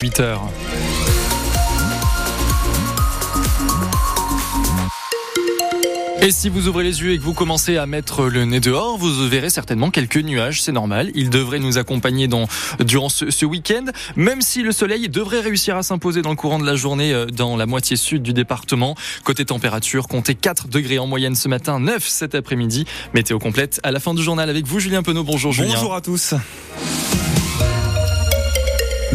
8 heures. Et si vous ouvrez les yeux et que vous commencez à mettre le nez dehors, vous verrez certainement quelques nuages, c'est normal. Ils devraient nous accompagner durant ce, ce week-end, même si le soleil devrait réussir à s'imposer dans le courant de la journée euh, dans la moitié sud du département. Côté température, comptez 4 degrés en moyenne ce matin, 9 cet après-midi. Météo complète à la fin du journal avec vous, Julien Penaud. Bonjour Julien. Bonjour à tous.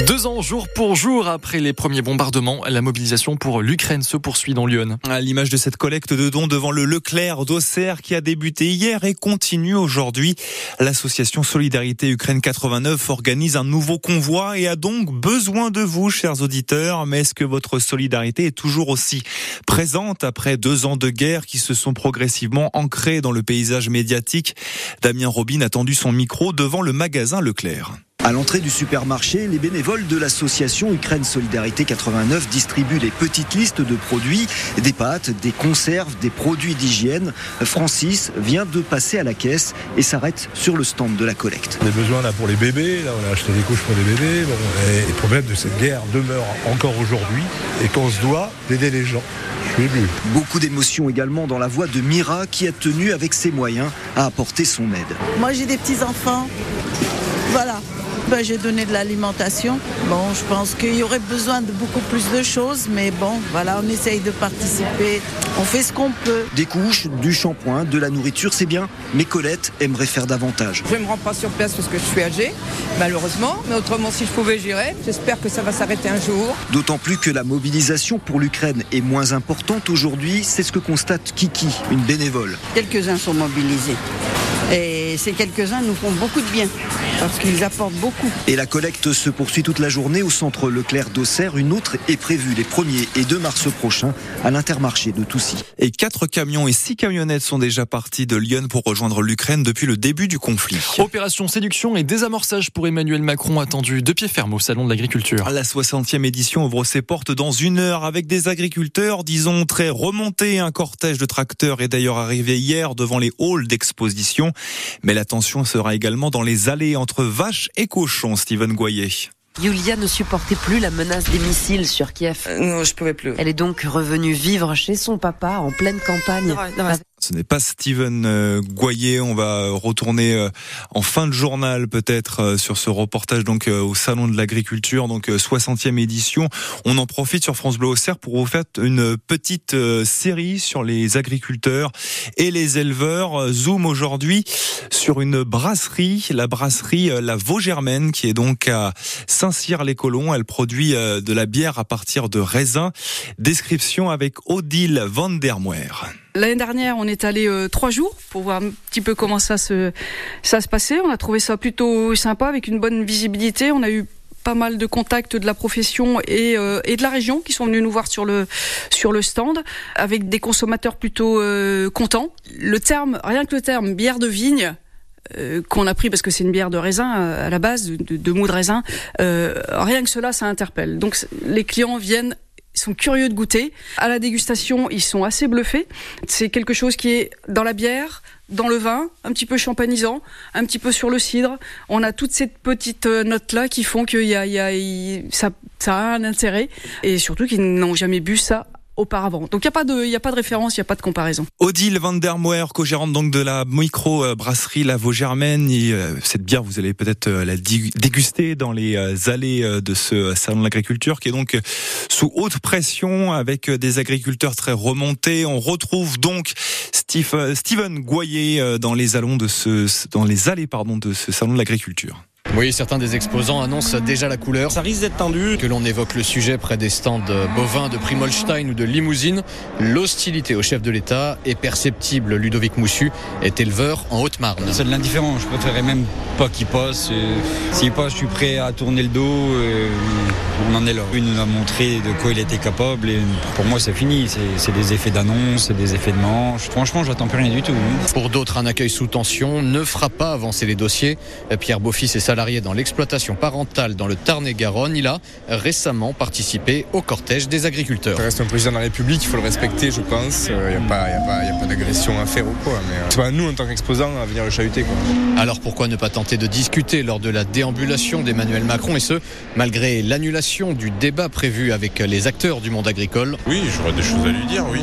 Deux ans jour pour jour après les premiers bombardements, la mobilisation pour l'Ukraine se poursuit dans Lyon. À l'image de cette collecte de dons devant le Leclerc d'Auxerre qui a débuté hier et continue aujourd'hui, l'association Solidarité Ukraine 89 organise un nouveau convoi et a donc besoin de vous, chers auditeurs. Mais est-ce que votre solidarité est toujours aussi présente après deux ans de guerre qui se sont progressivement ancrés dans le paysage médiatique? Damien Robin a tendu son micro devant le magasin Leclerc. À l'entrée du supermarché, les bénévoles de l'association Ukraine Solidarité 89 distribuent les petites listes de produits, des pâtes, des conserves, des produits d'hygiène. Francis vient de passer à la caisse et s'arrête sur le stand de la collecte. On a besoin là pour les bébés, là on a acheté des couches pour les bébés. Bon, et le problème de cette guerre demeure encore aujourd'hui et qu'on se doit d'aider les gens. Je suis ému. Beaucoup d'émotions également dans la voix de Mira qui a tenu avec ses moyens à apporter son aide. Moi j'ai des petits-enfants. Voilà. Ben, j'ai donné de l'alimentation. Bon, je pense qu'il y aurait besoin de beaucoup plus de choses, mais bon, voilà, on essaye de participer. On fait ce qu'on peut. Des couches, du shampoing, de la nourriture, c'est bien, mais Colette aimerait faire davantage. Je ne me rends pas sur place parce que je suis âgée, malheureusement. Mais autrement, si je pouvais, j'irais. J'espère que ça va s'arrêter un jour. D'autant plus que la mobilisation pour l'Ukraine est moins importante aujourd'hui, c'est ce que constate Kiki, une bénévole. Quelques-uns sont mobilisés. Et ces quelques-uns nous font beaucoup de bien, parce qu'ils apportent beaucoup. Et la collecte se poursuit toute la journée au centre Leclerc d'Auxerre. Une autre est prévue les 1er et 2 mars prochains à l'intermarché de Toussy. Et quatre camions et six camionnettes sont déjà partis de Lyon pour rejoindre l'Ukraine depuis le début du conflit. Opération séduction et désamorçage pour Emmanuel Macron attendu de pied ferme au Salon de l'Agriculture. La 60e édition ouvre ses portes dans une heure avec des agriculteurs, disons, très remontés. Un cortège de tracteurs est d'ailleurs arrivé hier devant les halls d'exposition. Mais l'attention sera également dans les allées entre vaches et cochons, Steven Goyer. Yulia ne supportait plus la menace des missiles sur Kiev. non, je pouvais plus. Elle est donc revenue vivre chez son papa en pleine campagne. Ce n'est pas Steven euh, Goyer. On va retourner euh, en fin de journal peut-être euh, sur ce reportage donc au salon de l'agriculture, donc 60e édition. On en profite sur France Bleu Auxerre pour vous faire une petite série sur les agriculteurs et les éleveurs. Zoom aujourd'hui sur une brasserie, la brasserie La Vaugermaine qui est donc à Saint-Cyr-les-Colons. Elle produit de la bière à partir de raisins. Description avec Odile Van der Moer. L'année dernière, on est allé euh, trois jours pour voir un petit peu comment ça se ça se passait. On a trouvé ça plutôt sympa avec une bonne visibilité. On a eu pas mal de contacts de la profession et, euh, et de la région qui sont venus nous voir sur le sur le stand avec des consommateurs plutôt euh, contents. Le terme, rien que le terme bière de vigne, euh, qu'on a pris parce que c'est une bière de raisin à la base, de, de mou de raisin. Euh, rien que cela, ça interpelle. Donc les clients viennent ils sont curieux de goûter. À la dégustation, ils sont assez bluffés. C'est quelque chose qui est dans la bière, dans le vin, un petit peu champanisant, un petit peu sur le cidre. On a toutes ces petites notes-là qui font que y a, y a, ça, ça a un intérêt. Et surtout qu'ils n'ont jamais bu ça auparavant. Donc il n'y a pas de, a pas de référence, il n'y a pas de comparaison. Odile van der Moer, co-gérante donc de la micro brasserie La Vaugermaine. Euh, cette bière, vous allez peut-être euh, la déguster dans les euh, allées de ce salon de l'agriculture qui est donc sous haute pression avec des agriculteurs très remontés. On retrouve donc Steve, Steven Goyer dans les de ce, dans les allées pardon de ce salon de l'agriculture. Oui, certains des exposants annoncent déjà la couleur. Ça risque d'être tendu. Que l'on évoque le sujet près des stands bovins de Primolstein ou de Limousine, l'hostilité au chef de l'État est perceptible. Ludovic Moussu est éleveur en Haute-Marne. C'est de l'indifférent. Je préférerais même pas qu'il passe. S'il passe, je suis prêt à tourner le dos. On en est là. Il nous a montré de quoi il était capable et pour moi, c'est fini. C'est des effets d'annonce, c'est des effets de manche. Franchement, j'attends plus rien du tout. Pour d'autres, un accueil sous tension ne fera pas avancer les dossiers. Pierre Beaufils est salarié dans l'exploitation parentale dans le Tarn-et-Garonne. Il a récemment participé au cortège des agriculteurs. Ça reste un président de la République, il faut le respecter, je pense. Il n'y a pas, pas d'agression à faire ou quoi. Mais c'est pas nous, en tant qu'exposants, à venir le chahuter. Quoi. Alors pourquoi ne pas tenter de discuter lors de la déambulation d'Emmanuel Macron et ce, malgré l'annulation l'annulation du débat prévu avec les acteurs du monde agricole? Oui, j'aurais des choses à lui dire, oui.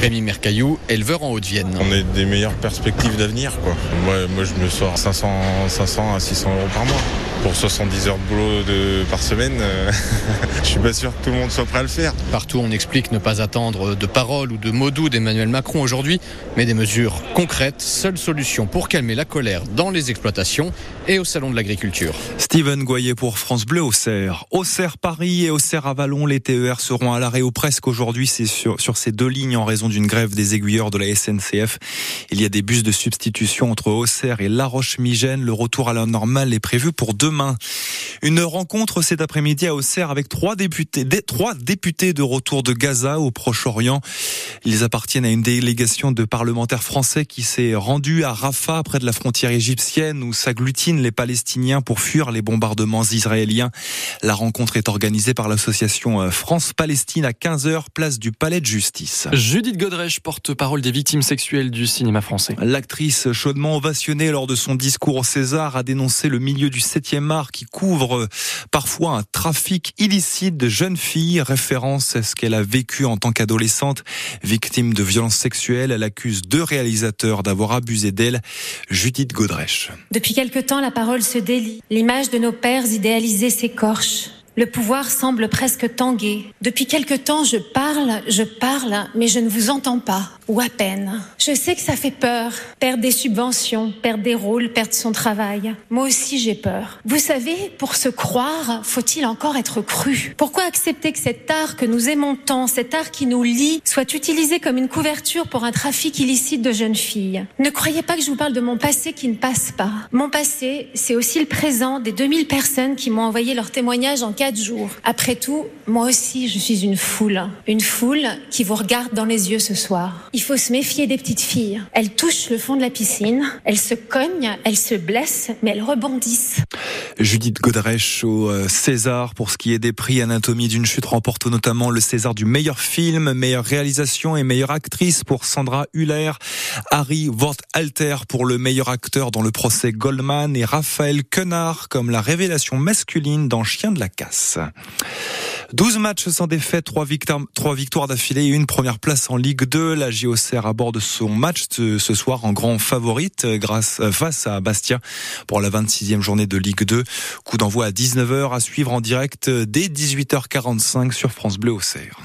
Rémi Mercaillou, éleveur en Haute-Vienne. On a des meilleures perspectives d'avenir, quoi. Moi, moi, je me sors 500, 500 à 600 euros par mois. Pour 70 heures de boulot de, par semaine, euh, je suis pas sûr que tout le monde soit prêt à le faire. Partout, on explique ne pas attendre de paroles ou de mots doux d'Emmanuel Macron aujourd'hui, mais des mesures concrètes, seule solution pour calmer la colère dans les exploitations et au Salon de l'Agriculture. Steven Goyer pour France Bleu Auxerre. Auxerre Paris et Auxerre Avalon, les TER seront à l'arrêt ou presque aujourd'hui. C'est sur, sur ces deux lignes en raison d'une grève des aiguilleurs de la SNCF. Il y a des bus de substitution entre Auxerre et La Roche-Migène. Le retour à la normale est prévu pour demain. Une rencontre cet après-midi à Auxerre avec trois députés, trois députés de retour de Gaza au Proche-Orient. Ils appartiennent à une délégation de parlementaires français qui s'est rendue à Rafah, près de la frontière égyptienne, où s'agglutinent les Palestiniens pour fuir les bombardements israéliens. La rencontre est organisée par l'association France-Palestine à 15h, place du Palais de Justice. Judith Godrèche, porte-parole des victimes sexuelles du cinéma français. L'actrice chaudement ovationnée lors de son discours au César a dénoncé le milieu du 7e qui couvre parfois un trafic illicite de jeunes filles. Référence à ce qu'elle a vécu en tant qu'adolescente. Victime de violences sexuelles, elle accuse deux réalisateurs d'avoir abusé d'elle. Judith Godrèche. Depuis quelque temps, la parole se délie. L'image de nos pères idéalisés s'écorche. Le pouvoir semble presque tanguer. Depuis quelque temps, je parle, je parle, mais je ne vous entends pas, ou à peine. Je sais que ça fait peur, perdre des subventions, perdre des rôles, perdre son travail. Moi aussi, j'ai peur. Vous savez, pour se croire, faut-il encore être cru? Pourquoi accepter que cet art que nous aimons tant, cet art qui nous lie, soit utilisé comme une couverture pour un trafic illicite de jeunes filles? Ne croyez pas que je vous parle de mon passé qui ne passe pas. Mon passé, c'est aussi le présent des 2000 personnes qui m'ont envoyé leur témoignage en jours. Après tout, moi aussi, je suis une foule. Une foule qui vous regarde dans les yeux ce soir. Il faut se méfier des petites filles. Elles touchent le fond de la piscine, elles se cognent, elles se blessent, mais elles rebondissent. Judith Godrèche au César pour ce qui est des prix Anatomie d'une chute remporte notamment le César du meilleur film, meilleure réalisation et meilleure actrice pour Sandra Huller, Harry Wortalter pour le meilleur acteur dans le procès Goldman et Raphaël Quenard comme la révélation masculine dans Chien de la casse. 12 matchs sans défaite, 3 victoires, 3 victoires d'affilée et une première place en Ligue 2. La JOCR aborde son match ce soir en grand favorite grâce, face à Bastia pour la 26e journée de Ligue 2. Coup d'envoi à 19h à suivre en direct dès 18h45 sur France Bleu Auxerre.